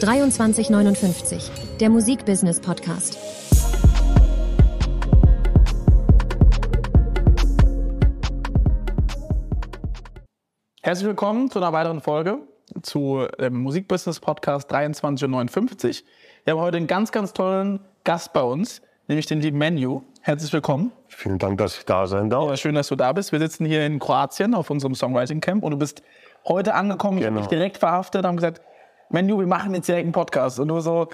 2359, der Musikbusiness Podcast. Herzlich willkommen zu einer weiteren Folge zu dem Musikbusiness Podcast 2359. Wir haben heute einen ganz, ganz tollen Gast bei uns, nämlich den lieben Menu. Herzlich willkommen. Vielen Dank, dass ich da sein darf. Ja, schön, dass du da bist. Wir sitzen hier in Kroatien auf unserem Songwriting Camp und du bist heute angekommen. Ich habe Genau. dich direkt verhaftet und haben gesagt, Menu, wir machen jetzt direkt einen Podcast. Und du so,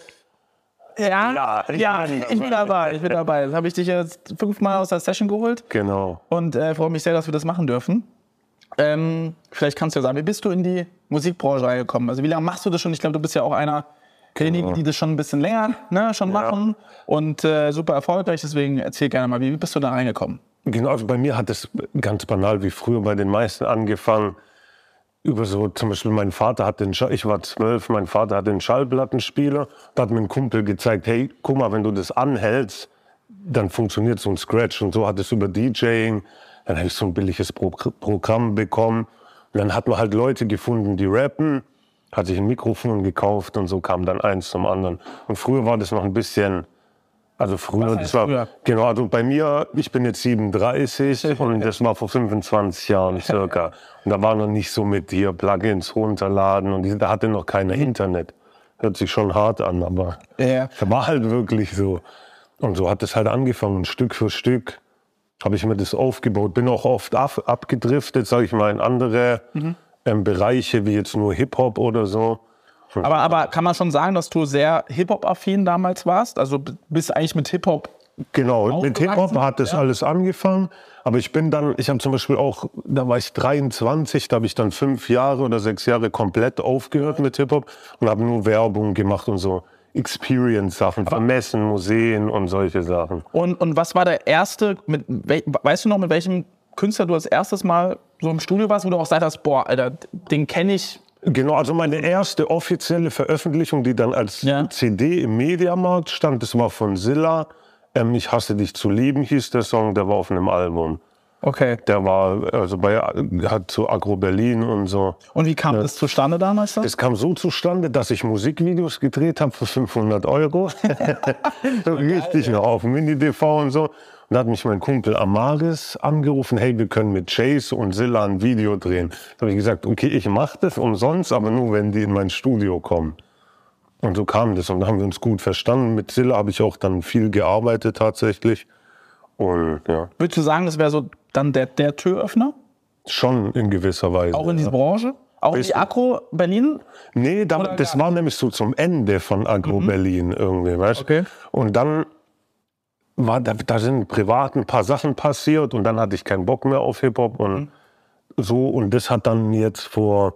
ja, Ja, ja, ich bin ich bin dabei, ich bin dabei. Das habe ich dich jetzt fünfmal aus der Session geholt Genau. und äh, freue mich sehr, dass wir das machen dürfen. Ähm, vielleicht kannst du ja sagen, wie bist du in die Musikbranche reingekommen? Also wie lange machst du das schon? Ich glaube, du bist ja auch einer derjenigen, die das schon ein bisschen länger ne, schon machen und äh, super erfolgreich. Deswegen erzähl gerne mal, wie, wie bist du da reingekommen? Genau, also bei mir hat es ganz banal wie früher bei den meisten angefangen. Über so, zum Beispiel mein Vater hat den, ich war zwölf, mein Vater hat den Schallplattenspieler. Da hat mir ein Kumpel gezeigt, hey, guck mal, wenn du das anhältst, dann funktioniert so ein Scratch. Und so hat es über DJing, dann habe ich so ein billiges Pro Programm bekommen. Und dann hat man halt Leute gefunden, die rappen, hat sich ein Mikrofon gekauft und so kam dann eins zum anderen. Und früher war das noch ein bisschen, also früher, das war, früher? genau, also bei mir, ich bin jetzt 37 und das war vor 25 Jahren circa. Und da war noch nicht so mit hier Plugins runterladen und da hatte noch keiner Internet. Hört sich schon hart an, aber Ja. das war halt wirklich so. Und so hat es halt angefangen, Stück für Stück habe ich mir das aufgebaut. Bin auch oft ab, abgedriftet, sage ich mal, in andere Mhm. ähm, Bereiche, wie jetzt nur Hip-Hop oder so. Aber, aber kann man schon sagen, dass du sehr Hip-Hop-affin damals warst? Also bist eigentlich mit Hip-Hop Genau, mit? Hip-Hop hat das Ja. alles angefangen. Aber ich bin dann, ich habe zum Beispiel auch, da war ich 23, da habe ich dann fünf Jahre oder sechs Jahre komplett aufgehört mit Hip-Hop und habe nur Werbung gemacht und so Experience-Sachen, von Messen, Museen und solche Sachen. Und, und was war der erste, mit, weißt du noch, mit welchem Künstler du als erstes Mal so im Studio warst, wo du auch gesagt hast, boah, Alter, den kenne ich. Genau, also meine erste offizielle Veröffentlichung, die dann als Ja. CD im Mediamarkt stand, das war von Silla. Ähm, ich hasse dich zu lieben, hieß der Song, der war auf einem Album. Okay. Der war also bei hat zu Agro Berlin und so. Und wie kam das zustande damals? Es kam so zustande, dass ich Musikvideos gedreht habe für 500 Euro. so richtig noch auf Mini-DV und so. Da hat mich mein Kumpel Amaris angerufen, hey, wir können mit Chase und Silla ein Video drehen. Da habe ich gesagt, okay, ich mache das umsonst, aber nur, wenn die in mein Studio kommen. Und so kam das und da haben wir uns gut verstanden. Mit Silla habe ich auch dann viel gearbeitet tatsächlich. Und ja, Würdest du sagen, das wäre so dann der, der Türöffner? schon in gewisser Weise. Auch in diese Branche? Auch in die. Agro Berlin? Nee, da, das war nämlich so zum Ende von Agro Berlin irgendwie, weißt du? Okay. Und dann war da, da sind privat ein paar Sachen passiert und dann hatte ich keinen Bock mehr auf Hip-Hop und so. Und das hat dann jetzt vor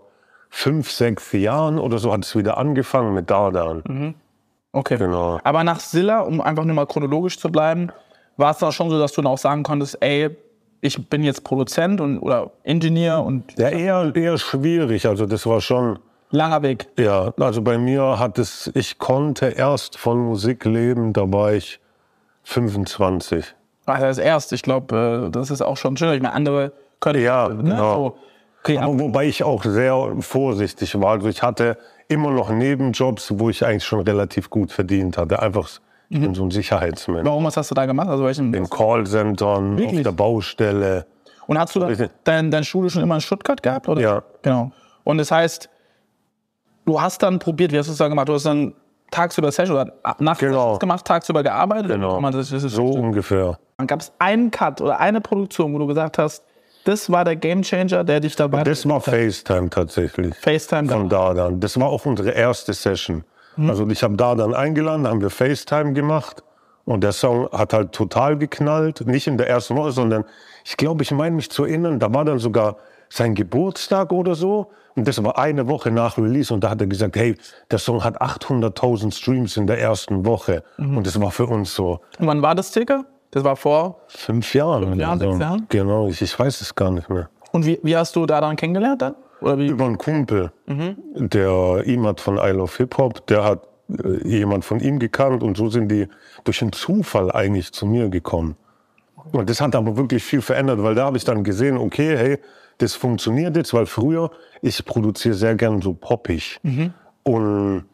fünf, sechs Jahren oder so hat es wieder angefangen mit Dardan. Okay. Genau. Aber nach Silla, um einfach nur mal chronologisch zu bleiben, war es da schon so, dass du dann auch sagen konntest, ey, ich bin jetzt Produzent und, oder Ingenieur und Ja, eher, eher schwierig. Also das war schon, langer Weg. ja, also bei mir hat es, ich konnte erst von Musik leben, da war ich 25. Also das erst, ich glaube, das ist auch schon schön. Ich meine, andere können Ja, ne, genau. so. Okay, Aber wobei ich auch sehr vorsichtig war. Also ich hatte immer noch Nebenjobs, wo ich eigentlich schon relativ gut verdient hatte. Einfach, ich bin so ein Sicherheitsmensch. warum, was hast du da gemacht? Also welchen, In Callcentern, auf der Baustelle. und hast du da, dein, dein Studio schon immer in Stuttgart gehabt? Oder? Ja. Genau. Und das heißt, du hast dann probiert, wie hast du es dann gemacht? Du hast dann tagsüber Session oder nachts Genau. gemacht, tagsüber gearbeitet? Genau. Das, das So ungefähr. Dann gab es einen Cut oder eine Produktion, wo du gesagt hast, das war der Gamechanger, der dich dabei Das war FaceTime tatsächlich. FaceTime Von da dann. Das war auch unsere erste Session. Also ich habe da dann eingeladen, haben wir FaceTime gemacht. Und der Song hat halt total geknallt. Nicht in der ersten Woche, sondern ich glaube, ich meine mich zu erinnern, da war dann sogar sein Geburtstag oder so. Und das war eine Woche nach Release. Und da hat er gesagt, hey, der Song hat 800.000 Streams in der ersten Woche. Und das war für uns so Und wann war das circa? Das war vor. fünf Jahre. oder Jahren, so. sechs Jahren? Genau, ich, ich weiß es gar nicht mehr. Und wie, wie hast du da dann kennengelernt dann? Oder wie? Über einen Kumpel, der ihm hat von I Love Hip Hop, der hat äh, jemand von ihm gekannt und so sind die durch einen Zufall eigentlich zu mir gekommen. Und das hat aber wirklich viel verändert, weil da habe ich dann gesehen, okay, hey, das funktioniert jetzt, weil früher, ich produziere sehr gern so poppig. Und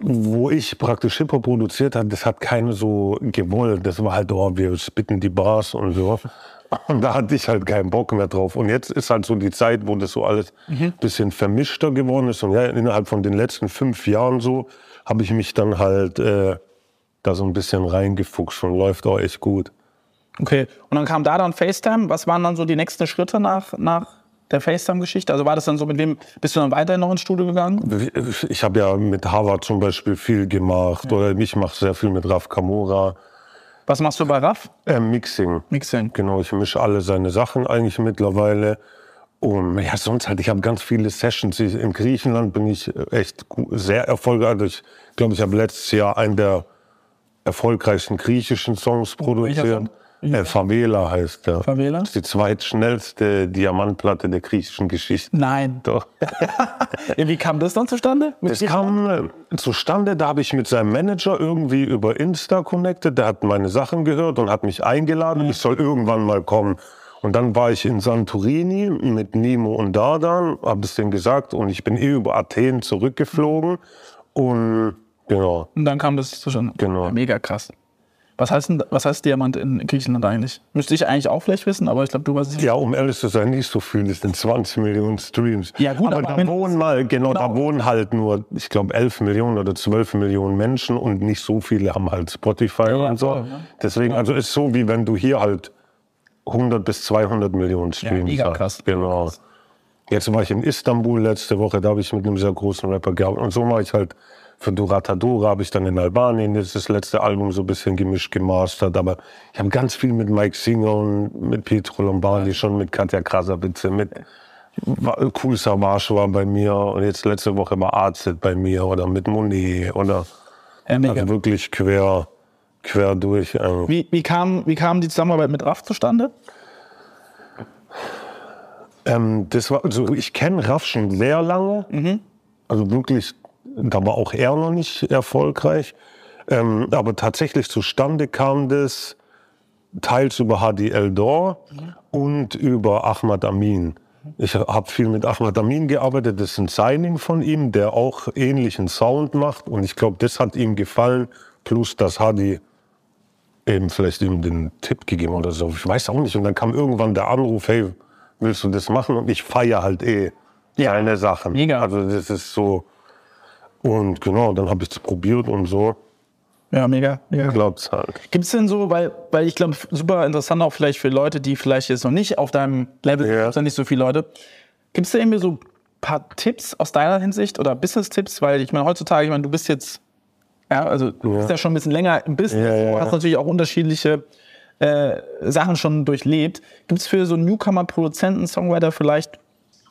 wo ich praktisch Hip-Hop produziert habe, das hat keiner so gewollt. Das war halt, oh, wir spitten die Bars und so. Und da hatte ich halt keinen Bock mehr drauf. Und jetzt ist halt so die Zeit, wo das so alles ein bisschen vermischter geworden ist. Und ja, innerhalb von den letzten fünf Jahren so habe ich mich dann halt äh, da so ein bisschen reingefuchst und läuft auch echt gut. Okay. Und dann kam da dann FaceTime. Was waren dann so die nächsten Schritte nach, nach der FaceTime-Geschichte? Also war das dann so, mit wem bist du dann weiterhin noch ins Studio gegangen? Ich habe ja mit Harvard zum Beispiel viel gemacht. Oder ich mache sehr viel mit Raf Kamora. Was machst du bei RAF? Äh, Mixing. Mixing. Genau, ich mische alle seine Sachen eigentlich mittlerweile. Und ja, sonst halt, ich habe ganz viele Sessions. In Griechenland bin ich echt sehr erfolgreich. Ich glaube, ich habe letztes Jahr einen der erfolgreichsten griechischen Songs produziert. Äh, Favela heißt der. Favela? Das ist die zweitschnellste Diamantplatte der griechischen Geschichte. Nein. Doch. Wie kam das dann zustande? Mit Es kam äh, zustande, da habe ich mit seinem Manager irgendwie über Insta connected. Der hat meine Sachen gehört und hat mich eingeladen. Ich soll irgendwann mal kommen. Und dann war ich in Santorini mit Nimo und Dardan, habe es denen gesagt und ich bin eh über Athen zurückgeflogen. Und genau, Und dann kam das zustande. Genau. Ja, mega krass. Was heißt, denn, was heißt Diamant in Griechenland eigentlich? Müsste ich eigentlich auch vielleicht wissen, aber ich glaube, du weißt es ja, um ehrlich zu sein, nicht so viel. Das sind 20 Millionen Streams. Ja, gut, aber, aber da wohnen mal, genau, da Genau. wohnen halt nur, ich glaube, 11 Millionen oder 12 Millionen Menschen und nicht so viele haben halt Spotify und so. voll, ne? Deswegen, also ist so, wie wenn du hier halt 100 bis 200 Millionen Streams mega hast. Genau. Jetzt war ich in Istanbul letzte Woche, da habe ich mit einem sehr großen Rapper gearbeitet. Und so mache ich halt für Duratadura, habe ich dann in Albanien jetzt das letzte Album so ein bisschen gemischt, gemastert. Aber ich habe ganz viel mit Mike Singer und mit Pietro Lombardi, schon mit Katja Krasavice, mit Cool Savage war bei mir und jetzt letzte Woche war Arzit bei mir oder mit Monet oder Ja, also wirklich quer, quer durch. ähm. Wie, wie, kam, wie kam die Zusammenarbeit mit RAF zustande? Ähm, das war, also ich kenne Raff schon sehr lange. Also wirklich, da war auch er noch nicht erfolgreich. Ähm, aber tatsächlich zustande kam das teils über Hadi Eldor und über Ahmad Amin. Ich habe viel mit Ahmad Amin gearbeitet. Das ist ein Signing von ihm, der auch ähnlichen Sound macht. Und ich glaube, das hat ihm gefallen. Plus, dass Hadi eben vielleicht ihm den Tipp gegeben oder so. Ich weiß auch nicht. Und dann kam irgendwann der Anruf, hey, willst du das machen? Und ich feiere halt eh Ja. seine Sachen. Mega. Also das ist so. Und genau, dann habe ich es probiert und so Ja, mega. mega. klappt's halt. Gibt es denn so, weil, weil ich glaube, super interessant auch vielleicht für Leute, die vielleicht jetzt noch nicht auf deinem Level Ja. sind, nicht so viele Leute. Gibt es da irgendwie so ein paar Tipps aus deiner Hinsicht oder Business-Tipps? Weil ich meine, heutzutage, ich meine, du bist jetzt, ja, also du bist ja schon ein bisschen länger im Business, Ja, ja, du hast ja. natürlich auch unterschiedliche äh, Sachen schon durchlebt. Gibt es für so Newcomer, Produzenten, Songwriter vielleicht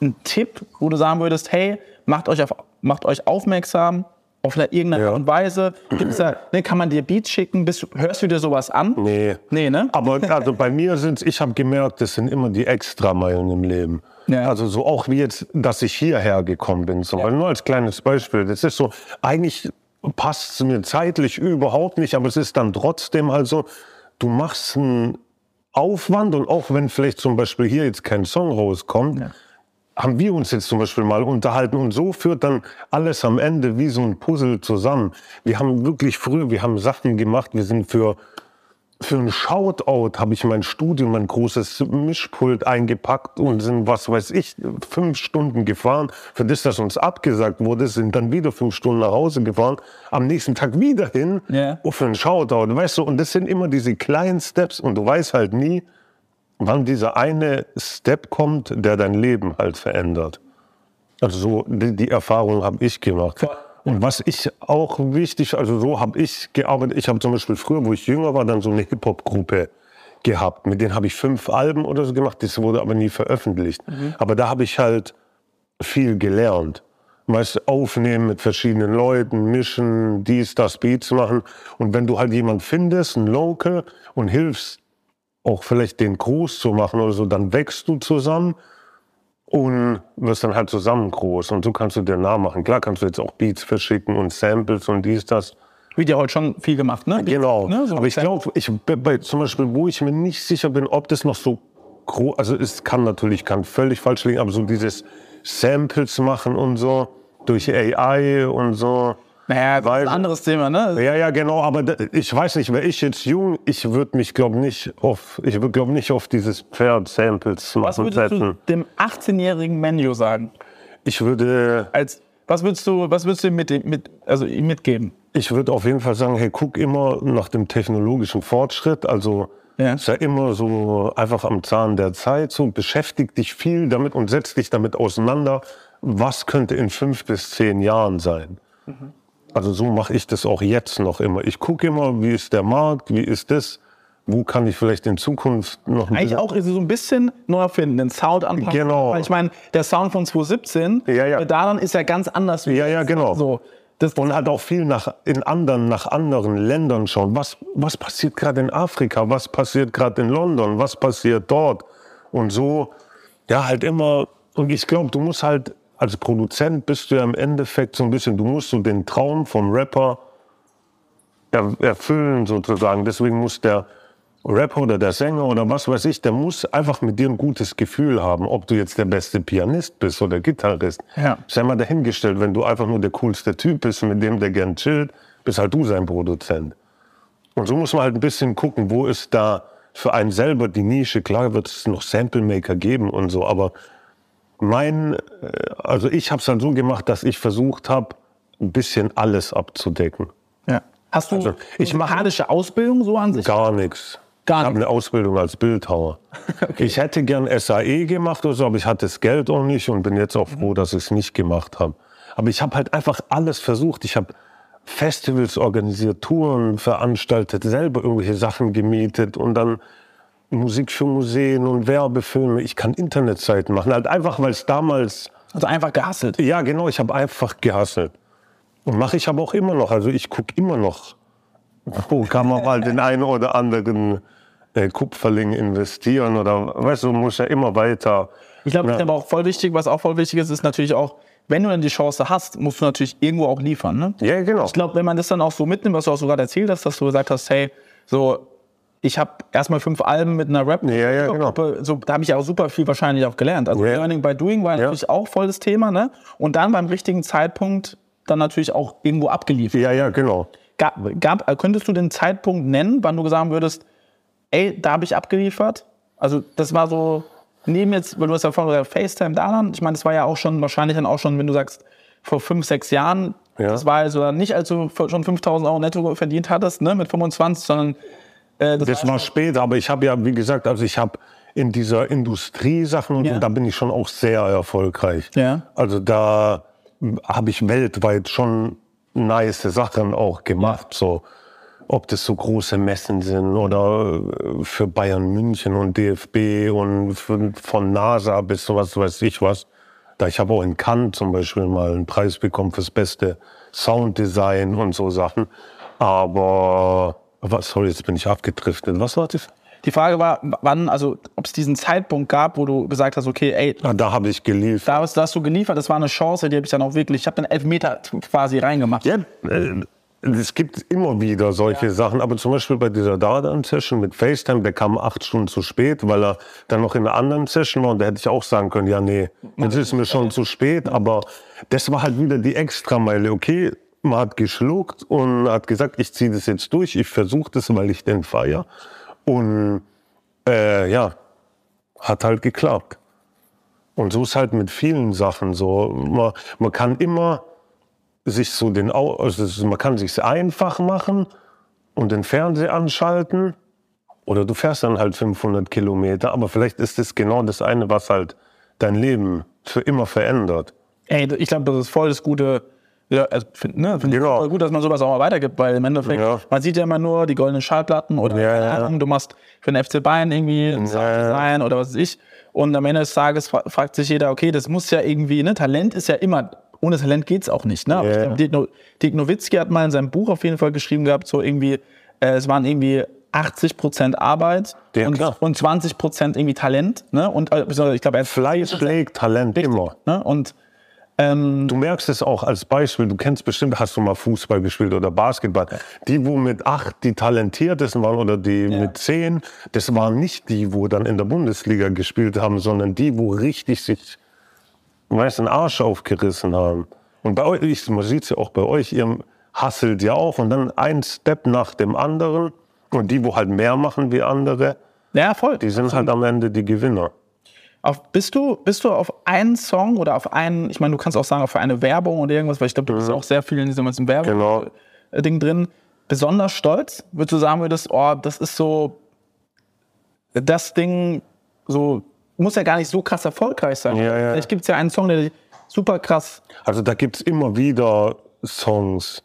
einen Tipp, wo du sagen würdest, hey, macht euch, auf, macht euch aufmerksam auf irgendeine Ja. Art und Weise? Gibt's da, ne, kann man dir Beats schicken? Bist, hörst du dir sowas an? Nee. Nee, ne? Aber also bei mir sind ich habe gemerkt, das sind immer die Extrameilen im Leben. Ja. Also so auch wie jetzt, dass ich hierher gekommen bin. Zum Beispiel, nur als kleines Beispiel. Das ist so, eigentlich passt es mir zeitlich überhaupt nicht, aber es ist dann trotzdem halt so, du machst einen Aufwand und auch wenn vielleicht zum Beispiel hier jetzt kein Song rauskommt, haben wir uns jetzt zum Beispiel mal unterhalten und so führt dann alles am Ende wie so ein Puzzle zusammen. Wir haben wirklich früher, wir haben Sachen gemacht, wir sind für für ein Shoutout habe ich mein Studio, mein großes Mischpult eingepackt und sind, was weiß ich, fünf Stunden gefahren. Für das, das uns abgesagt wurde, sind dann wieder fünf Stunden nach Hause gefahren. Am nächsten Tag wieder hin Ja. oh, für ein Shoutout. Weißt du, und das sind immer diese kleinen Steps und du weißt halt nie, wann dieser eine Step kommt, der dein Leben halt verändert. Also so, die, die Erfahrung habe ich gemacht. Voll. Und was ich auch wichtig, also so habe ich gearbeitet. Ich habe zum Beispiel früher, wo ich jünger war, dann so eine Hip-Hop-Gruppe gehabt. Mit denen habe ich fünf Alben oder so gemacht. Das wurde aber nie veröffentlicht. Aber da habe ich halt viel gelernt. Meist aufnehmen mit verschiedenen Leuten, mischen, dies, das, Beats machen. Und wenn du halt jemand findest, ein Local, und hilfst, auch vielleicht den groß zu machen oder so, dann wächst du zusammen und wirst dann halt zusammen groß. Und so kannst du dir nachmachen. Klar kannst du jetzt auch Beats verschicken und Samples und dies, das. Wird ja heute schon viel gemacht, ne? Genau. Ne? So Aber ich glaube, ich, bei, zum Beispiel, wo ich mir nicht sicher bin, ob das noch so groß, also es kann natürlich, kann völlig falsch liegen, aber so dieses Samples machen und so, durch AI und so, Naja, das Weil- ist ein anderes Thema, ne? Ja, ja, genau, aber ich weiß nicht, wäre ich jetzt jung, ich würde mich, glaube nicht auf, ich würde, glaube nicht auf dieses Pferd-Samples Was machen würdest du setzen. dem 18-jährigen Menu sagen? Ich würde, Als, was würdest du, was würdest du ihm mit, mit, also ihm mitgeben? ich würde auf jeden Fall sagen, hey, guck immer nach dem technologischen Fortschritt, also Ja. sei immer so einfach am Zahn der Zeit, so beschäftig dich viel damit und setz dich damit auseinander, was könnte in fünf bis zehn Jahren sein. Also so mache ich das auch jetzt noch immer. Ich gucke immer, wie ist der Markt, wie ist das, wo kann ich vielleicht in Zukunft noch ein Eigentlich auch so ein bisschen neu erfinden, den Sound anpassen. Genau. Weil ich meine, der Sound von 2017, Ja, ja. daran ist ja ganz anders. wie Ja, ja, genau. So, das, Und halt auch viel nach, in anderen, nach anderen Ländern schauen. Was, was passiert gerade in Afrika? Was passiert gerade in London? Was passiert dort? Und so, ja, halt immer. Und ich glaube, du musst halt, als Produzent bist du ja im Endeffekt so ein bisschen, du musst so den Traum vom Rapper er, erfüllen sozusagen. Deswegen muss der Rapper oder der Sänger oder was weiß ich, der muss einfach mit dir ein gutes Gefühl haben, ob du jetzt der beste Pianist bist oder Gitarrist. Ja. Sei mal dahingestellt, wenn du einfach nur der coolste Typ bist, mit dem der gern chillt, bist halt du sein Produzent. Und so muss man halt ein bisschen gucken, wo ist da für einen selber die Nische. Klar wird es noch Sample Maker geben und so, aber mein, äh, also ich habe es dann so gemacht, dass ich versucht habe, ein bisschen alles abzudecken. ja. Hast du Also, ich musikalische Ausbildung so an sich? Gar nichts. Gar ich habe eine Ausbildung als Bildhauer. Ich hätte gern SAE gemacht oder so, aber ich hatte das Geld auch nicht und bin jetzt auch froh, dass ich es nicht gemacht habe. Aber ich habe halt einfach alles versucht. Ich habe Festivals organisiert, Touren veranstaltet, selber irgendwelche Sachen gemietet und dann Musik für Museen und Werbefilme. Ich kann Internetseiten machen, halt einfach, weil es damals Also einfach gehasselt. ja, genau, ich habe einfach gehasselt. Und mache ich aber auch immer noch. Also ich gucke immer noch, wo kann man mal den einen oder anderen äh, Kupferling investieren oder weißt du, muss ja immer weiter. Ich glaube, Ja. ist aber auch voll wichtig, was auch voll wichtig ist, ist natürlich auch, wenn du dann die Chance hast, musst du natürlich irgendwo auch liefern. Ne? Ja, genau. Ich glaube, wenn man das dann auch so mitnimmt, was du auch so gerade erzählt hast, dass du gesagt hast, hey, so, ich habe erstmal fünf Alben mit einer rap Ja, ja, genau. So, da habe ich ja auch super viel wahrscheinlich auch gelernt. Also Ja. Learning by Doing war natürlich auch voll das Thema, ne? Und dann beim richtigen Zeitpunkt dann natürlich auch irgendwo abgeliefert. Ja, ja, genau. Gab, gab, äh, könntest du den Zeitpunkt nennen, wann du sagen würdest, ey, da habe ich abgeliefert? Also das war so, neben jetzt, weil du hast ja vorhin gesagt, FaceTime da dann, ich meine, das war ja auch schon, wahrscheinlich dann auch schon, wenn du sagst, vor fünf, sechs Jahren, Ja. das war also nicht, als du schon 5000 Euro netto verdient hattest, ne, mit 25, sondern äh, das, Das war später, aber ich habe ja, wie gesagt, also ich habe in dieser Industriesachen und Ja. so, da bin ich schon auch sehr erfolgreich. Ja. Also da habe ich weltweit schon nice Sachen auch gemacht, so ob das so große Messen sind oder äh, für Bayern München und DFB und für, von NASA bis sowas weiß ich was. Da ich habe auch in Cannes zum Beispiel mal einen Preis bekommen fürs beste Sounddesign und so Sachen. Aber was, sorry, jetzt bin ich abgedriftet. Was war das? die Frage war, wann, also ob es diesen Zeitpunkt gab, wo du gesagt hast, okay, ey, Ah, da habe ich geliefert. da hast, da hast du geliefert, das war eine Chance, die habe ich dann auch wirklich, ich habe den Elfmeter quasi reingemacht. Ja, äh, es gibt immer wieder solche Sachen, aber zum Beispiel bei dieser Dardan-Session mit FaceTime, der kam acht Stunden zu spät, weil er dann noch in einer anderen Session war und da hätte ich auch sagen können, ja nee, jetzt ist mir schon zu spät, aber das war halt wieder die Extrameile. Okay, man hat geschluckt und hat gesagt, ich ziehe das jetzt durch, ich versuche das, weil ich den feier und äh, ja, hat halt geklappt. Und so ist halt mit vielen Sachen so. Man, man kann immer sich so den, also man kann sich einfach machen und den Fernseher anschalten oder du fährst dann halt 500 Kilometer, aber vielleicht ist das genau das eine, was halt dein Leben für immer verändert. Ey, ich glaube, das ist voll das gute. Ja, also find, ne, find Genau. ich gut, dass man sowas auch mal weitergibt, weil im Endeffekt, Ja. man sieht ja immer nur die goldenen Schallplatten oder Ja, ja. Du machst für den FC Bayern irgendwie ein Sounddesign oder was weiß ich. Und am Ende des Tages fra fragt sich jeder, okay, das muss ja irgendwie, ne, Talent ist ja immer, ohne Talent geht's auch nicht. Ne? Ich glaub, Dirk No- Dirk Nowitzki hat mal in seinem Buch auf jeden Fall geschrieben gehabt, so irgendwie, äh, es waren irgendwie 80 Prozent Arbeit Ja, und, und 20 Prozent irgendwie Talent. Ne? Und äh, ich glaube, er Fleiß schlägt Talent immer. Ne? Und ähm, Du merkst es auch als Beispiel, du kennst bestimmt, hast du mal Fußball gespielt oder Basketball. Die, wo mit acht die talentiertesten waren oder die mit zehn, das waren nicht die, wo dann in der Bundesliga gespielt haben, sondern die, wo richtig sich, weißt, den Arsch aufgerissen haben. Und bei euch, man sieht es ja auch bei euch, ihr, hasselt ja auch und dann ein Step nach dem anderen. Und die, wo halt mehr machen wie andere, Ja, voll. die sind halt am Ende die Gewinner. Auf, bist, du, bist du auf einen Song oder auf einen, ich meine, du kannst auch sagen, auf eine Werbung oder irgendwas, weil ich glaube, du bist auch sehr viel in diesem ganzen Genau. Werbung-Ding drin, besonders stolz? Würdest du sagen, würdest, oh, das ist so das Ding, so, muss ja gar nicht so krass erfolgreich sein. Ja, ja. Vielleicht gibt es ja einen Song, der super krass. Also da gibt es immer wieder Songs.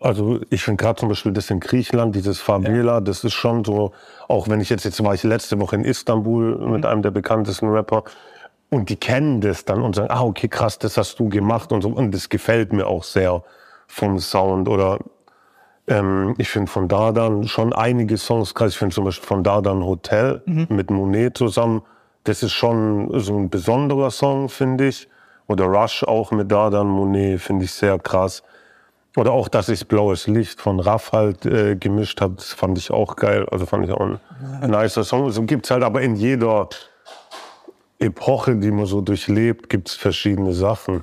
Also ich finde gerade zum Beispiel das in Griechenland, dieses Favela, das ist schon so, auch wenn ich jetzt, jetzt war ich letzte Woche in Istanbul mit einem der bekanntesten Rapper und die kennen das dann und sagen, ah okay, krass, das hast du gemacht und so und das gefällt mir auch sehr vom Sound oder ähm, ich finde von Dardan schon einige Songs krass. Ich finde zum Beispiel von Dardan Hotel mit Monet zusammen, das ist schon so ein besonderer Song, finde ich. Oder Rush auch mit Dardan Monet finde ich sehr krass. Oder auch, dass ich Blaues Licht von Raff halt äh, gemischt habe, das fand ich auch geil. Also fand ich auch ein nicer Song. So gibt's halt aber in jeder Epoche, die man so durchlebt, gibt's verschiedene Sachen.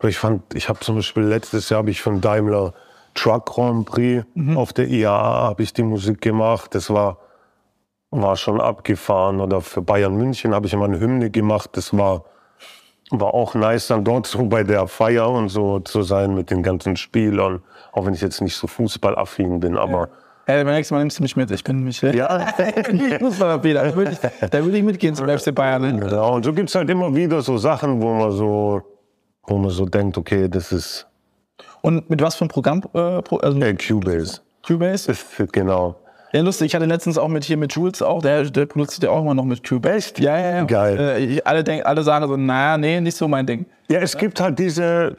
Oder ich fand, ich habe zum Beispiel letztes Jahr habe ich von Daimler Truck Grand Prix auf der IAA habe ich die Musik gemacht. Das war war schon abgefahren. Oder für Bayern München habe ich immer eine Hymne gemacht. Das war war auch nice, dann dort so bei der Feier und so zu sein mit den ganzen Spielern. Auch wenn ich jetzt nicht so fußballaffin bin, aber Hey, beim nächsten Mal nimmst du mich mit. Ich bin mich. ja. ich muss mal wieder. Da würde ich, da würde ich mitgehen zum FC Bayern. Ne? Genau, und so gibt's halt immer wieder so Sachen, wo man so, wo man so denkt, okay, das ist Und mit was für einem Programm? Äh, also äh, Cubase. Cubase? Ist genau. Ja, lustig. Ich hatte letztens auch mit hier mit Jules auch, der, der produziert ja auch immer noch mit Cubase. Echt? Ja, ja, ja. Geil. Äh, ich, alle, denk, alle sagen so, naja, nee, nicht so mein Ding. Ja, es gibt halt diese,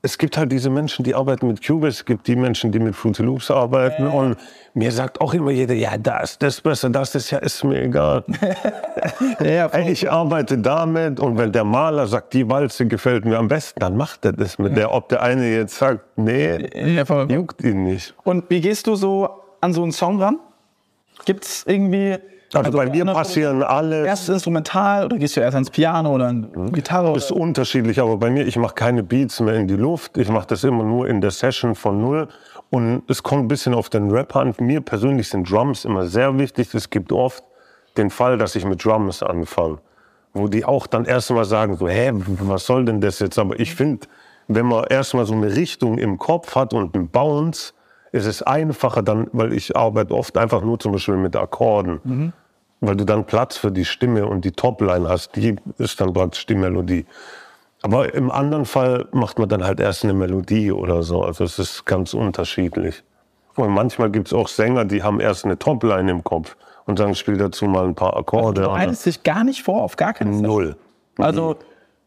es gibt halt diese Menschen, die arbeiten mit Cubase, es gibt die Menschen, die mit Fruity Loops arbeiten und mir sagt auch immer jeder, ja, das, das ist besser, das ist ja, ist mir egal. Ja, ja, ich arbeite damit und wenn der Maler sagt, die Walze gefällt mir am besten, dann macht er das mit der. Ob der eine jetzt sagt, nee, ja, juckt ihn nicht. Und wie gehst du so an so einen Song ran? Gibt's irgendwie. Also, bei mir passieren alle, Erst instrumental oder gehst du erst ans Piano oder an Gitarre? Oder? ist unterschiedlich, aber bei mir, ich mache keine Beats mehr in die Luft. Ich mache das immer nur in der Session von null. Und es kommt ein bisschen auf den Rap an. Mir persönlich sind Drums immer sehr wichtig. Es gibt oft den Fall, dass ich mit Drums anfange. Wo die auch dann erstmal sagen, so, hä, was soll denn das jetzt? Aber ich finde, wenn man erstmal so eine Richtung im Kopf hat und einen Bounce, ist es einfacher dann, weil ich arbeite oft einfach nur zum Beispiel mit Akkorden. Weil du dann Platz für die Stimme und die Topline hast. Die ist dann praktisch die Melodie. Aber im anderen Fall macht man dann halt erst eine Melodie oder so. Also es ist ganz unterschiedlich. Und manchmal gibt es auch Sänger, die haben erst eine Topline im Kopf und sagen, spiel dazu mal ein paar Akkorde. Du bereitest dich gar nicht vor, auf gar keinen Fall. Null. Also,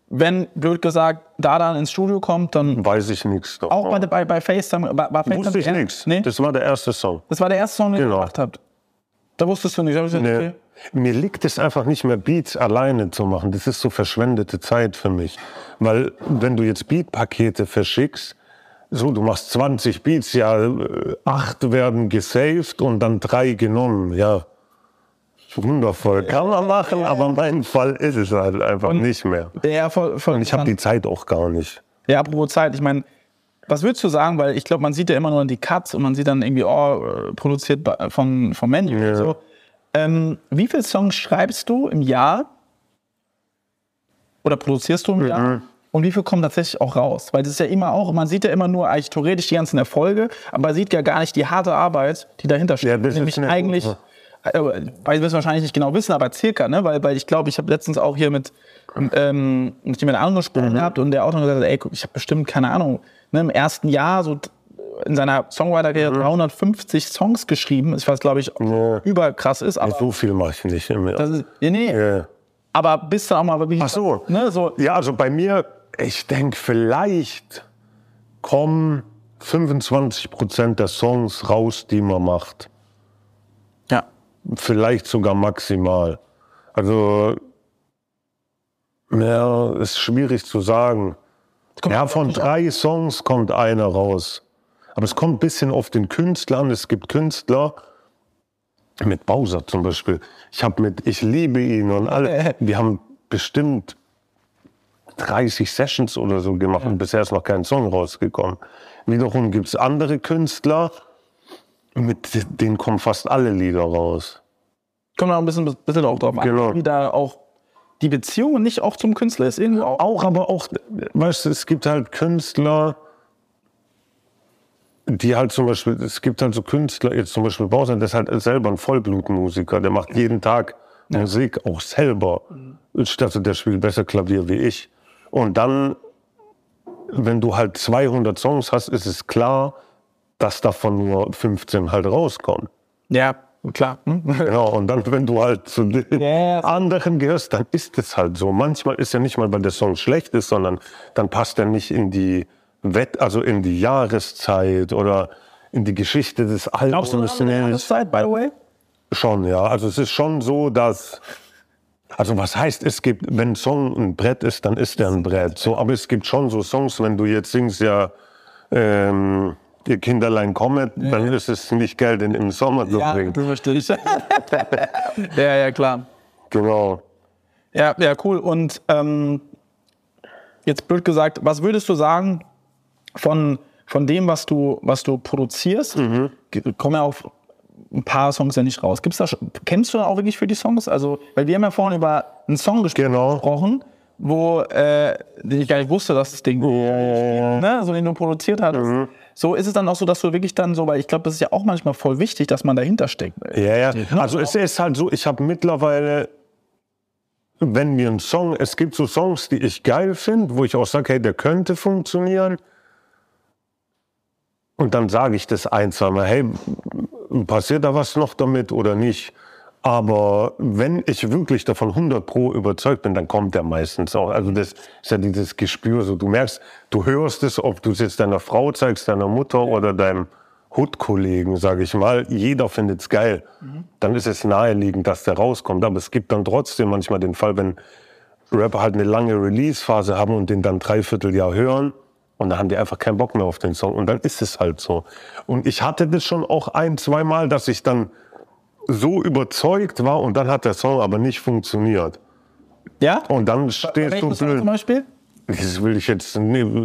wenn, blöd gesagt, da dann ins Studio kommt, dann Weiß ich nichts. auch bei, bei, bei FaceTime. War, war FaceTime Wusste ich nichts. Nee? Das war der erste Song. Das war der erste Song, den Genau. ihr gemacht habt. Da wusstest du nicht. Gesagt, Nee. okay. Mir liegt es einfach nicht mehr, Beats alleine zu machen. Das ist so verschwendete Zeit für mich. Weil wenn du jetzt Beatpakete verschickst, so, du machst 20 Beats, ja, äh, acht werden gesaved und dann drei genommen, ja. Wundervoll. Kann man machen, aber mein Fall ist es halt einfach nicht mehr. Ja, voll, voll Und ich habe die Zeit auch gar nicht. Ja, apropos Zeit, ich meine, was würdest du sagen? Weil ich glaube, man sieht ja immer nur die Cuts und man sieht dann irgendwie, oh, produziert von, vom Menu Ja. und so. Ähm, wie viele Songs schreibst du im Jahr? Oder produzierst du im Jahr? Und wie viel kommen tatsächlich auch raus? Weil das ist ja immer auch, man sieht ja immer nur eigentlich theoretisch die ganzen Erfolge, aber man sieht ja gar nicht die harte Arbeit, die dahinter steht. Ja, das ist Nämlich eine- eigentlich, äh, weil wir es wahrscheinlich nicht genau wissen, aber circa, ne? Weil, weil ich glaube, ich habe letztens auch hier mit, ähm, mit jemand anderem gesprochen gehabt und der auch noch gesagt hat, ey, guck, ich habe bestimmt, keine Ahnung, ne, im ersten Jahr so in seiner Songwriter-Karriere 350 Songs geschrieben, was glaube ich Ja. überkrass ist, aber So viel mache ich nicht das ist, ja, nee, Ja. aber bist du auch mal wirklich, Ach so. ne, so, Ja, also bei mir, ich denke, vielleicht kommen 25 Prozent der Songs raus, die man macht. Vielleicht sogar maximal. Also, ja, ist schwierig zu sagen. Ja, von drei Songs kommt einer raus. Aber es kommt ein bisschen auf den Künstler an. Es gibt Künstler, mit Bowser zum Beispiel. Ich habe mit Ich liebe ihn und alle. Wir haben bestimmt 30 Sessions oder so gemacht und bisher ist noch kein Song rausgekommen. Wiederum gibt es andere Künstler, mit denen kommen fast alle Lieder raus. Kommt auch ein bisschen, bisschen auch drauf an, Genau. wie da auch die Beziehung nicht auch zum Künstler ist. Irgendwo auch. Auch, aber auch, weißt du, es gibt halt Künstler, die halt zum Beispiel, es gibt halt so Künstler, jetzt zum Beispiel Bausan, der ist halt selber ein Vollblutmusiker, der macht jeden Tag Musik, auch selber. Ich dachte, der spielt besser Klavier wie ich. Und dann, wenn du halt 200 Songs hast, ist es klar, dass davon nur 15 halt rauskommen. Ja, klar. Hm? Genau, und dann, wenn du halt zu den Yes. anderen gehörst, dann ist es halt so. Manchmal ist ja nicht mal, weil der Song schlecht ist, sondern dann passt er nicht in die Wett, also in die Jahreszeit oder in die Geschichte des Glaubst du, Albums. das ist Zeit, by the way? Schon, ja. Also es ist schon so, dass. Also was heißt, es gibt, wenn ein Song ein Brett ist, dann ist der ein Brett. So, aber es gibt schon so Songs, wenn du jetzt singst, ja, ähm, ihr Kinderlein kommet, dann ist es nicht Geld in, im Sommer zu bringen. das verstehe ich. ja, ja, klar. Genau. Ja, ja, cool. Und ähm, jetzt blöd gesagt, was würdest du sagen von, von dem, was du, was du produzierst? Mhm. Kommen ja auch ein paar Songs ja nicht raus. Gibt's da, kennst du auch wirklich für die Songs? Also, weil wir haben ja vorhin über einen Song Genau. gesprochen, wo äh, den ich gar nicht wusste, dass das Ding, ne, so den du produziert hattest. Mhm. So ist es dann auch so, dass du wirklich dann so, weil ich glaube, das ist ja auch manchmal voll wichtig, dass man dahinter steckt. Ja, ja. Also es ist halt so, ich habe mittlerweile, wenn mir ein Song, es gibt so Songs, die ich geil finde, wo ich auch sage, hey, der könnte funktionieren. Und dann sage ich das ein, zwei Mal, hey, passiert da was noch damit oder nicht? Aber wenn ich wirklich davon 100 pro überzeugt bin, dann kommt der meistens auch. Also das ist ja dieses Gespür, so du merkst, du hörst es, ob du es jetzt deiner Frau zeigst, deiner Mutter oder deinem Hood-Kollegen, sage ich mal. Jeder findet es geil. Dann ist es naheliegend, dass der rauskommt. Aber es gibt dann trotzdem manchmal den Fall, wenn Rapper halt eine lange Release-Phase haben und den dann dreiviertel Jahr hören und dann haben die einfach keinen Bock mehr auf den Song und dann ist es halt so. Und ich hatte das schon auch ein, zweimal, dass ich dann so überzeugt war und dann hat der Song aber nicht funktioniert. Ja? Und dann stehst du blöd. zum Beispiel? Das will ich jetzt,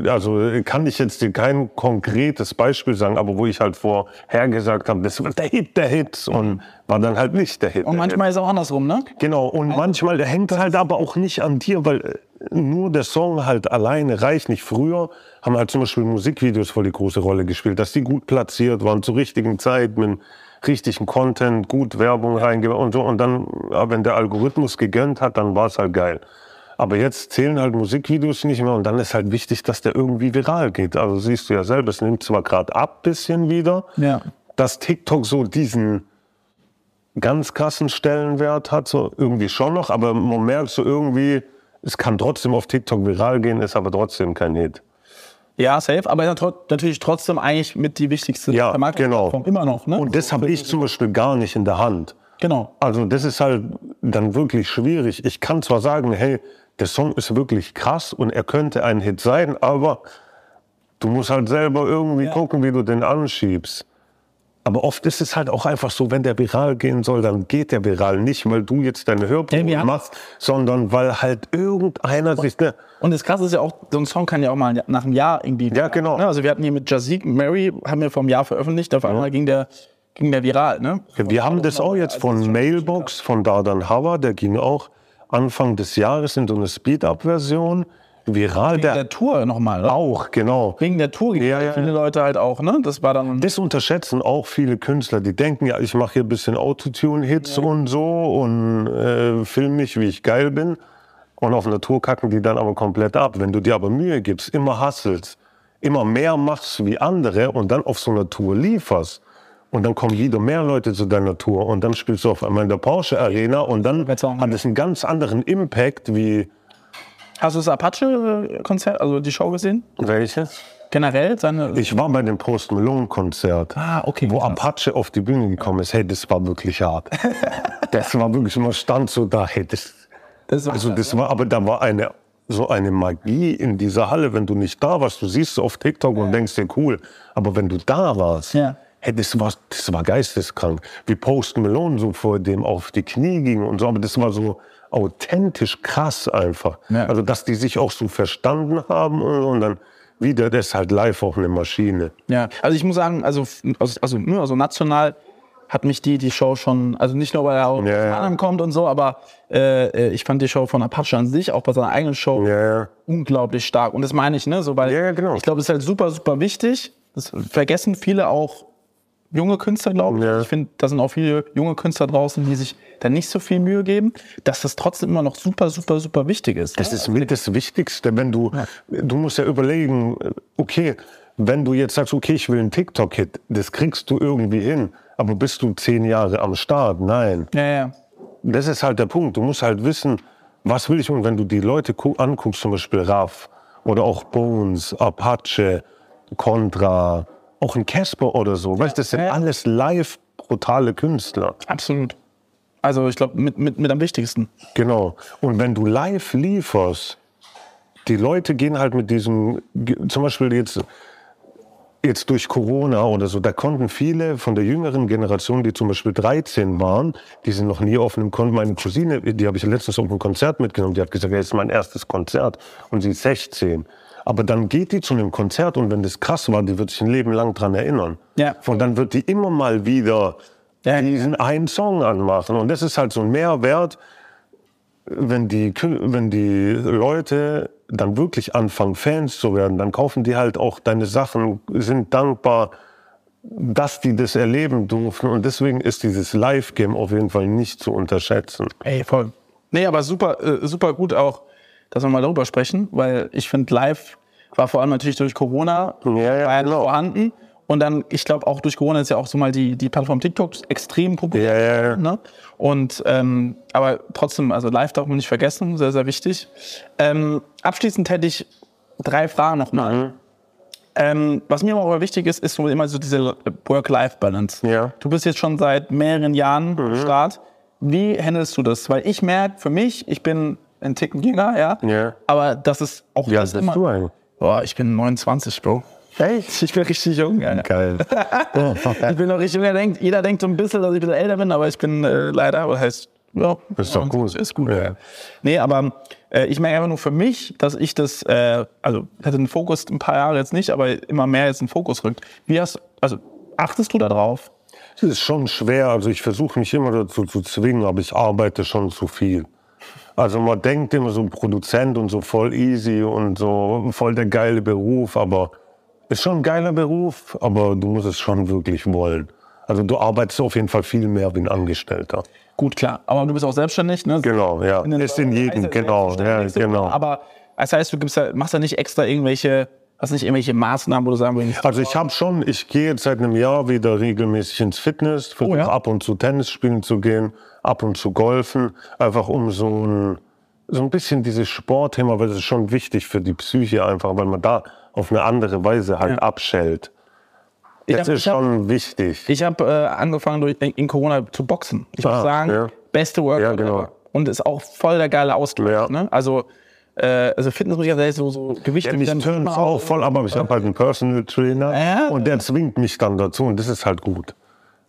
also kann ich jetzt dir kein konkretes Beispiel sagen, aber wo ich halt vorher gesagt habe, das wird der Hit, der Hit und war dann halt nicht der Hit. Und der manchmal ist es auch andersrum, ne? Genau, und manchmal der hängt halt aber auch nicht an dir, weil äh, nur der Song halt alleine reicht nicht. Früher haben halt zum Beispiel Musikvideos voll die große Rolle gespielt, dass die gut platziert waren, zur richtigen Zeit, mit richtigen Content, gut Werbung reingebaut und so. Und dann, wenn der Algorithmus gegönnt hat, dann war es halt geil. Aber jetzt zählen halt Musikvideos nicht mehr und dann ist halt wichtig, dass der irgendwie viral geht. Also siehst du ja selber, es nimmt zwar gerade ab bisschen wieder, Ja. dass TikTok so diesen ganz krassen Stellenwert hat, so irgendwie schon noch, aber man merkt so irgendwie, es kann trotzdem auf TikTok viral gehen, ist aber trotzdem kein Hit. Ja, safe, aber ja, tro- natürlich trotzdem eigentlich mit die wichtigste Ja, Vermarktungsplattform genau. immer noch, ne? Und das habe ich zum Beispiel gar nicht in der Hand. Genau. Also das ist halt dann wirklich schwierig. Ich kann zwar sagen, hey, der Song ist wirklich krass und er könnte ein Hit sein, aber du musst halt selber irgendwie gucken, wie du den anschiebst. Aber oft ist es halt auch einfach so, wenn der viral gehen soll, dann geht der viral nicht, weil du jetzt deine Ja, Hörprobe haben- machst, sondern weil halt irgendeiner sich... Ne, Und das Krasse ist ja auch, so ein Song kann ja auch mal nach einem Jahr irgendwie. Ja, genau. Ne? Also wir hatten hier mit Jazik Mary, haben wir vor einem Jahr veröffentlicht, auf einmal ging der, ging der viral, ne? wir haben das auch jetzt von Mailbox, von Dardan Hawa, der ging auch Anfang des Jahres in so eine Speed-Up-Version. Viral, Wegen der, der Tour nochmal, ne? auch, genau. Wegen der Tour ging Ja, ja, viele ja. Leute halt auch, ne? Das war dann. Das unterschätzen auch viele Künstler. Die denken, ja, ich mache hier ein bisschen Autotune-Hits und so und äh, film mich, wie ich geil bin. Und auf einer Tour kacken die dann aber komplett ab. Wenn du dir aber Mühe gibst, immer hustelst, immer mehr machst wie andere und dann auf so einer Tour lieferst. Und dann kommen wieder mehr Leute zu deiner Tour und dann spielst du auf einmal in der Porsche Arena und dann hat es einen ganz anderen Impact wie Hast du das Apache-Konzert, also die Show gesehen? welche? Generell seine. Ich war bei dem Post Malone Konzert. ah, okay. wo krass. Apache auf die Bühne gekommen ist, hey, das war wirklich hart. das war wirklich, man stand so da, hey, das, Das war also das war, aber da war eine, so eine Magie in dieser Halle, wenn du nicht da warst, du siehst es auf TikTok und denkst dir, cool, aber wenn du da warst, Ja. hey, das war, das war geisteskrank. Wie Post Malone so vor dem auf die Knie ging und so, aber das war so authentisch krass einfach. Ja. Also, dass die sich auch so verstanden haben und, dann wieder, das ist halt live auch eine Maschine. Ja, also ich muss sagen, also, also, also, nur also national hat mich die, die Show schon, also nicht nur, weil er auch Ja. Arnhem kommt und so, aber äh, ich fand die Show von Apache an sich, auch bei seiner eigenen Show, Ja, unglaublich stark. Und das meine ich, ne? So, weil genau. ich glaube, es ist halt super, super wichtig. Das vergessen viele auch junge Künstler, glaube ich. Ja. Ich finde, da sind auch viele junge Künstler draußen, die sich da nicht so viel Mühe geben, dass das trotzdem immer noch super, super, super wichtig ist. Das ist mit das Wichtigste, wenn du, du musst ja überlegen, okay, wenn du jetzt sagst, okay, ich will einen TikTok-Hit, das kriegst du irgendwie hin, aber bist du zehn Jahre am Start? Nein. ja, ja. Das ist halt der Punkt. Du musst halt wissen, was will ich und wenn du die Leute gu- anguckst, zum Beispiel Raff oder auch Bones, Apache, Contra, auch ein Casper oder so, weißt du, das sind Ja. alles live brutale Künstler. Absolut. Also ich glaube, mit, mit, mit am wichtigsten. Genau. Und wenn du live lieferst, die Leute gehen halt mit diesem, zum Beispiel jetzt, jetzt durch Corona oder so, da konnten viele von der jüngeren Generation, die zum Beispiel 13 waren, die sind noch nie auf einem Konzert, meine Cousine, die habe ich letztens auf einem Konzert mitgenommen, die hat gesagt, ja, das ist mein erstes Konzert und sie ist 16. Aber dann geht die zu einem Konzert und wenn das krass war, die wird sich ein Leben lang dran erinnern. Ja. Und dann wird die immer mal wieder Ja. diesen einen Song anmachen. Und das ist halt so ein Mehrwert, wenn die, wenn die Leute dann wirklich anfangen, Fans zu werden, dann kaufen die halt auch deine Sachen, sind dankbar, dass die das erleben durften. Und deswegen ist dieses Live-Game auf jeden Fall nicht zu unterschätzen. Ey, voll. Nee, aber super, äh, super gut auch, dass wir mal darüber sprechen, weil ich finde, live war vor allem natürlich durch Corona Ja, ja, war ja nicht genau. vorhanden. Und dann, ich glaube, auch durch Corona ist ja auch so mal die, die Plattform TikTok extrem populär. Ja, ja, ja. Ne? Und, ähm, aber trotzdem, also live darf man nicht vergessen, sehr, sehr wichtig. Ähm, abschließend hätte ich drei Fragen nochmal. Mhm. Ähm, was mir aber wichtig ist, ist so immer so diese Work-Life-Balance. Ja. Mhm. Du bist jetzt schon seit mehreren Jahren am Start. Wie handelst du das? Weil ich merke für mich, ich bin ein Ticken jünger, ja. Ja. Aber das ist auch Wie alt das bist immer. du eigentlich? Boah, ich bin 29, Bro. Echt? Ich bin richtig jung, ja. Geil. Ich bin noch richtig jung. Jeder denkt, jeder denkt so ein bisschen, dass ich ein bisschen älter bin, aber ich bin äh, leider, was heißt, ja. Ist doch gut. Ist gut. Ja. Nee, aber äh, ich merke einfach nur für mich, dass ich das, äh, also ich hatte den Fokus ein paar Jahre jetzt nicht, aber immer mehr jetzt in den Fokus rückt. Wie hast also achtest du da drauf? Es ist schon schwer. Also ich versuche mich immer dazu zu zwingen, aber ich arbeite schon zu viel. Also man denkt immer so Produzent und so voll easy und so voll der geile Beruf, aber ist schon ein geiler Beruf, aber du musst es schon wirklich wollen. Also du arbeitest auf jeden Fall viel mehr wie ein Angestellter. Gut, klar. Aber du bist auch selbstständig, ne? Genau, ja. den- Ist in jedem, genau, ja, genau. Aber das heißt, du gibst ja, machst ja nicht extra irgendwelche, hast nicht irgendwelche Maßnahmen, wo du sagen willst, Also ich habe schon, ich gehe jetzt seit einem Jahr wieder regelmäßig ins Fitness, versuche Oh ja? ab und zu Tennis spielen zu gehen, ab und zu golfen, einfach um so ein, so ein bisschen dieses Sportthema, weil das ist schon wichtig für die Psyche einfach, weil man da auf eine andere Weise halt Ja. abschält. Das hab- ist ich hab- schon wichtig. Ich habe äh, angefangen durch, in Corona zu boxen. Ich muss Ah, sagen, ja. beste Workout Ja, genau. Und ist auch voll der geile Ausgleich. Ja. Ne? Also, äh, also Fitness muss ich ja selbst so, so Gewichte. Ja, mich turnt auch voll, aber ich habe halt einen Personal Trainer Ja. und der zwingt mich dann dazu und das ist halt gut.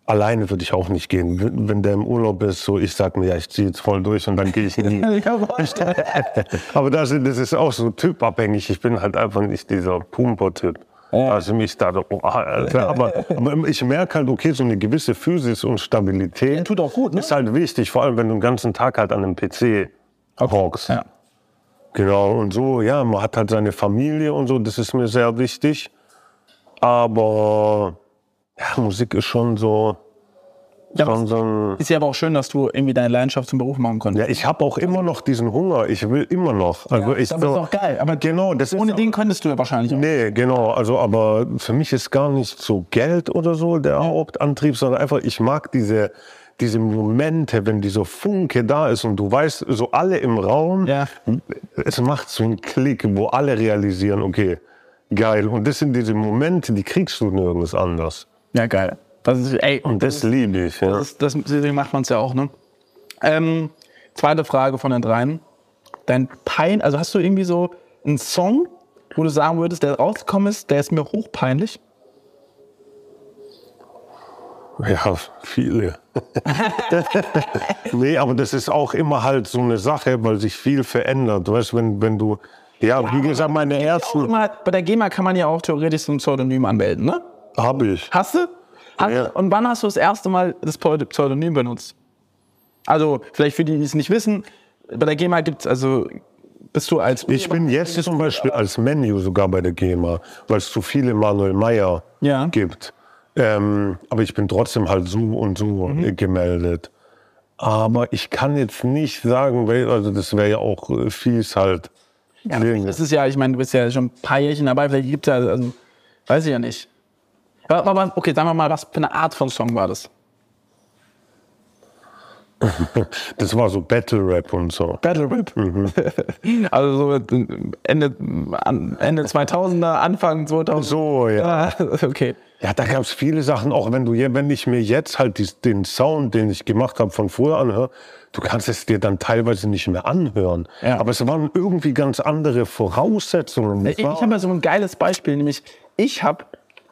Alleine würde ich auch nicht gehen. Wenn der im Urlaub ist, so ich sag mir, ja, ich ziehe jetzt voll durch und dann gehe ich nie. Ja. Aber das, das ist auch so typabhängig. Ich bin halt einfach nicht dieser Pumper-Typ. Also mich da, oh, Alter. aber, aber ich merke halt, okay, so eine gewisse Physis und Stabilität tut auch gut, ne? ist halt wichtig, vor allem wenn du den ganzen Tag halt an einem PC hockst. Ja. Genau, und so, ja, man hat halt seine Familie und so, das ist mir sehr wichtig. Aber ja, Musik ist schon so, Ja, schon so ein, Ist ja aber auch schön, dass du irgendwie deine Leidenschaft zum Beruf machen konntest. ja, ich habe auch immer noch diesen Hunger. Ich will immer noch. Also ich das ist doch geil. Aber genau, das ohne ist den könntest du ja wahrscheinlich auch. Nee, genau. Also, aber für mich ist gar nicht so Geld oder so der Hauptantrieb, sondern einfach, ich mag diese, diese Momente, wenn dieser Funke da ist und du weißt, so alle im Raum, Ja. es macht so einen Klick, wo alle realisieren, okay, geil. Und das sind diese Momente, die kriegst du nirgends anders. Ja, geil. Das ist, ey, Und das liebe ich, ja. das, das, deswegen macht man es ja auch, ne? Ähm, zweite Frage von den dreien. Dein Pein, also hast du irgendwie so einen Song, wo du sagen würdest, der rausgekommen ist, der ist mir hochpeinlich? Ja, viele. nee, aber das ist auch immer halt so eine Sache, weil sich viel verändert. Du weißt, wenn, wenn du, ja, wie gesagt, meine ersten immer, bei der GEMA kann man ja auch theoretisch so ein Pseudonym anmelden, ne? Habe ich. Hast du? Hast, Ja. Und wann hast du das erste Mal das Pseudonym benutzt? Also, vielleicht für die, die es nicht wissen, bei der GEMA gibt es, also, bist du als. Ich bin jetzt zum Beispiel als Menü sogar bei der GEMA, weil es zu viele Manuel Meyer Ja. gibt. Ähm, aber ich bin trotzdem halt so und so äh, gemeldet. Aber ich kann jetzt nicht sagen, weil, also das wäre ja auch äh, fies halt. klingen. Das ist ja, ich meine, du bist ja schon ein paar Jährchen dabei, vielleicht gibt es ja, also, weiß ich ja nicht. Aber, aber, okay, sagen wir mal, was für eine Art von Song war das? Das war so Battle Rap und so. Battle Rap. also so Ende, Ende 2000er, Anfang 2000. So, ja. Ah, okay. Ja, da gab es viele Sachen, auch wenn du wenn ich mir jetzt halt dies- den Sound, den ich gemacht habe, von früher anhöre, du kannst es dir dann teilweise nicht mehr anhören. Ja. Aber es waren irgendwie ganz andere Voraussetzungen. Ich, ich habe ja so ein geiles Beispiel, nämlich ich habe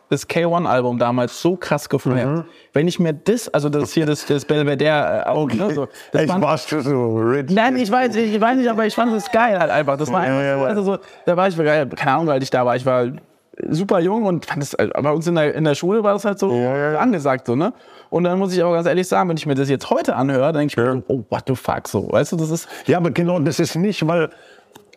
das K1-Album damals so krass gefeiert. Mhm. Wenn ich mir das, also das hier, das, das Belvedere, äh, okay. ne, so, das warst du so rich? Nein, ich weiß, ich weiß nicht, aber ich fand es geil halt einfach. Das war Ja, einfach, ja, ja. Also so, da war ich, keine Ahnung, weil ich da war. Ich war super jung und fand es, also bei uns in der, in der Schule war das halt so Ja, angesagt, so, ne? Und dann muss ich aber ganz ehrlich sagen, wenn ich mir das jetzt heute anhöre, dann denke ich mir, oh, what the fuck, so, weißt du, das ist, Ja, aber genau, das ist nicht, weil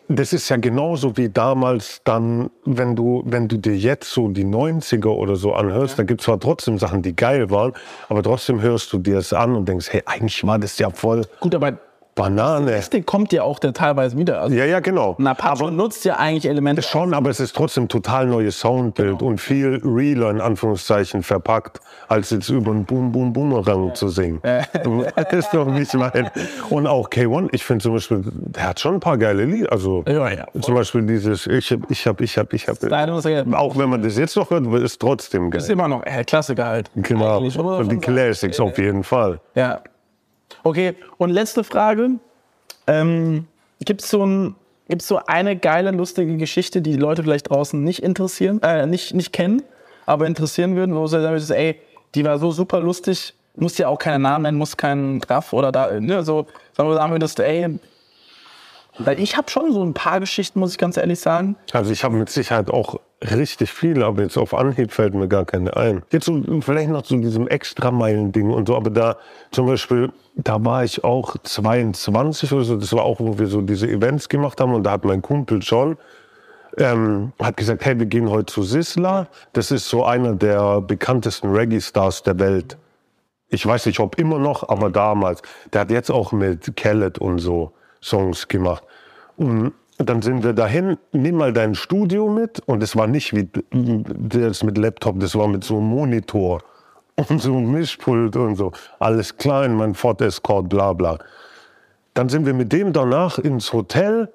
das ist ja genauso wie damals dann, wenn du, wenn du dir jetzt so die 90er oder so anhörst, da gibt es zwar trotzdem Sachen, die geil waren, aber trotzdem hörst du dir es an und denkst, hey, eigentlich war das ja voll gut, aber Banane. Stick kommt ja auch der teilweise wieder. Also, Ja, ja, genau. ein Apache nutzt ja eigentlich Elemente. Schon, aber es ist trotzdem total neues Soundbild Genau. und viel realer in Anführungszeichen verpackt, als jetzt über einen Boom Boom Boomerang zu singen. Das ist doch nicht mein. Und auch K1, ich finde zum Beispiel, der hat schon ein paar geile Lieder. Also Ja, ja. zum Beispiel dieses Ich hab, ich hab, ich hab, ich hab. Auch wenn man das jetzt noch hört, ist trotzdem ist geil. immer noch äh, Klassiker halt. Genau. Die Classics auf jeden Fall. Ja. Okay, und letzte Frage. Ähm, Gibt es so, ein, gibt's so eine geile, lustige Geschichte, die die Leute vielleicht draußen nicht interessieren, äh, nicht, nicht kennen, aber interessieren würden, wo sie sagen würdest, ey, die war so super lustig, muss ja auch keinen Namen nennen, muss keinen Graf oder da, ne, so, wir, sagen würdest, ey, weil ich habe schon so ein paar Geschichten, muss ich ganz ehrlich sagen. Also ich habe mit Sicherheit auch richtig viele, aber jetzt auf Anhieb fällt mir gar keine ein. Jetzt so, vielleicht noch zu diesem Extrameilen-Ding und so, aber da zum Beispiel, da war ich auch 22 oder so, das war auch, wo wir so diese Events gemacht haben und da hat mein Kumpel John, ähm, hat gesagt, hey, wir gehen heute zu Sisla. Das ist so einer der bekanntesten Reggae-Stars der Welt. Ich weiß nicht, ob immer noch, aber damals. Der hat jetzt auch mit Khaled und so Songs gemacht. Und dann sind wir dahin, nimm mal dein Studio mit. Und es war nicht wie das mit Laptop, das war mit so einem Monitor und so einem Mischpult und so. Alles klein, mein Ford Escort, bla bla. Dann sind wir mit dem danach ins Hotel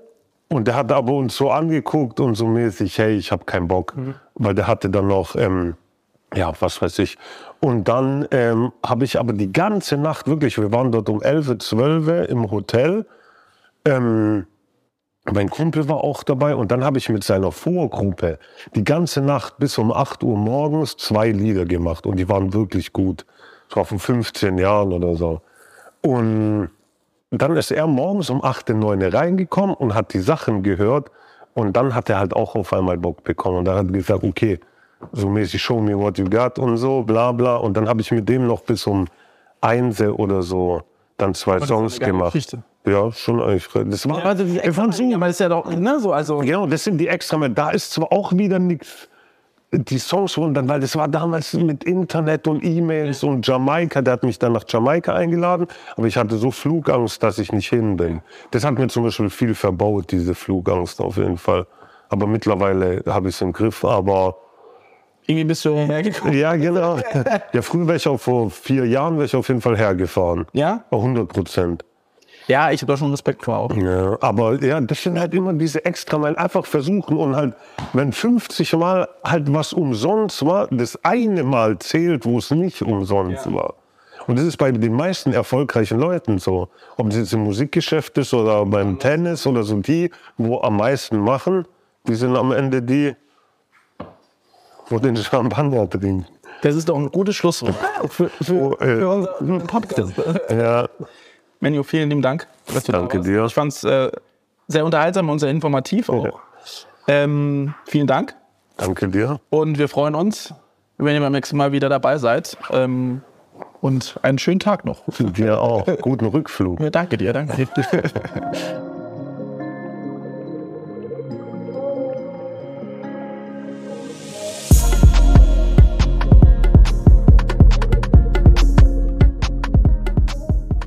und der hat aber uns so angeguckt und so mäßig, hey, ich habe keinen Bock. Weil der hatte dann noch, ähm, ja, was weiß ich. Und dann ähm, habe ich aber die ganze Nacht wirklich, wir waren dort um 11, 12 im Hotel. Ähm, mein Kumpel war auch dabei und dann habe ich mit seiner Vorgruppe die ganze Nacht bis um 8 Uhr morgens zwei Lieder gemacht und die waren wirklich gut. Das war vor 15 Jahren oder so. Und dann ist er morgens um 8, 9 reingekommen und hat die Sachen gehört. Und dann hat er halt auch auf einmal Bock bekommen. Und dann hat er gesagt, okay, so mäßig show me what you got und so, bla bla. Und dann habe ich mit dem noch bis um 1 oder so dann zwei Songs gemacht. Geschichte. Ja, schon eigentlich. Das war, Also, die wir waren so, aber ist ja doch, ne, so, also. Genau, das sind die extra. Da ist zwar auch wieder nichts. Die Songs wurden dann, weil das war damals mit Internet und E-Mails und Jamaika. Der hat mich dann nach Jamaika eingeladen, aber ich hatte so Flugangst, dass ich nicht hin bin. Das hat mir zum Beispiel viel verbaut, diese Flugangst auf jeden Fall. Aber mittlerweile habe ich es im Griff. Aber Irgendwie bist du hergekommen. ja, genau. Ja, früher wäre ich auch vor vier Jahren wäre ich auf jeden Fall hergefahren. Ja? 100 Prozent. Ja, ich habe da schon Respekt vor auch. Ja, aber ja, das sind halt immer diese extra Mal einfach versuchen und halt, wenn 50 Mal halt was umsonst war, das eine Mal zählt, wo es nicht umsonst war. Und das ist bei den meisten erfolgreichen Leuten so. Ob es jetzt im Musikgeschäft ist oder beim Tennis oder so, die, wo am meisten machen, die sind am Ende die, wo den Champagner trinken. Das ist doch ein gutes Schlusswort für, für, für unser Podcast. Ja, Menjo, vielen lieben Dank. Danke dir. Ich fand es äh, sehr unterhaltsam und sehr informativ auch. Ähm, vielen Dank danke dir. und wir freuen uns, wenn ihr beim nächsten Mal wieder dabei seid. Ähm, und einen schönen Tag noch. Dir auch. Guten Rückflug. Ja, danke dir, danke dir.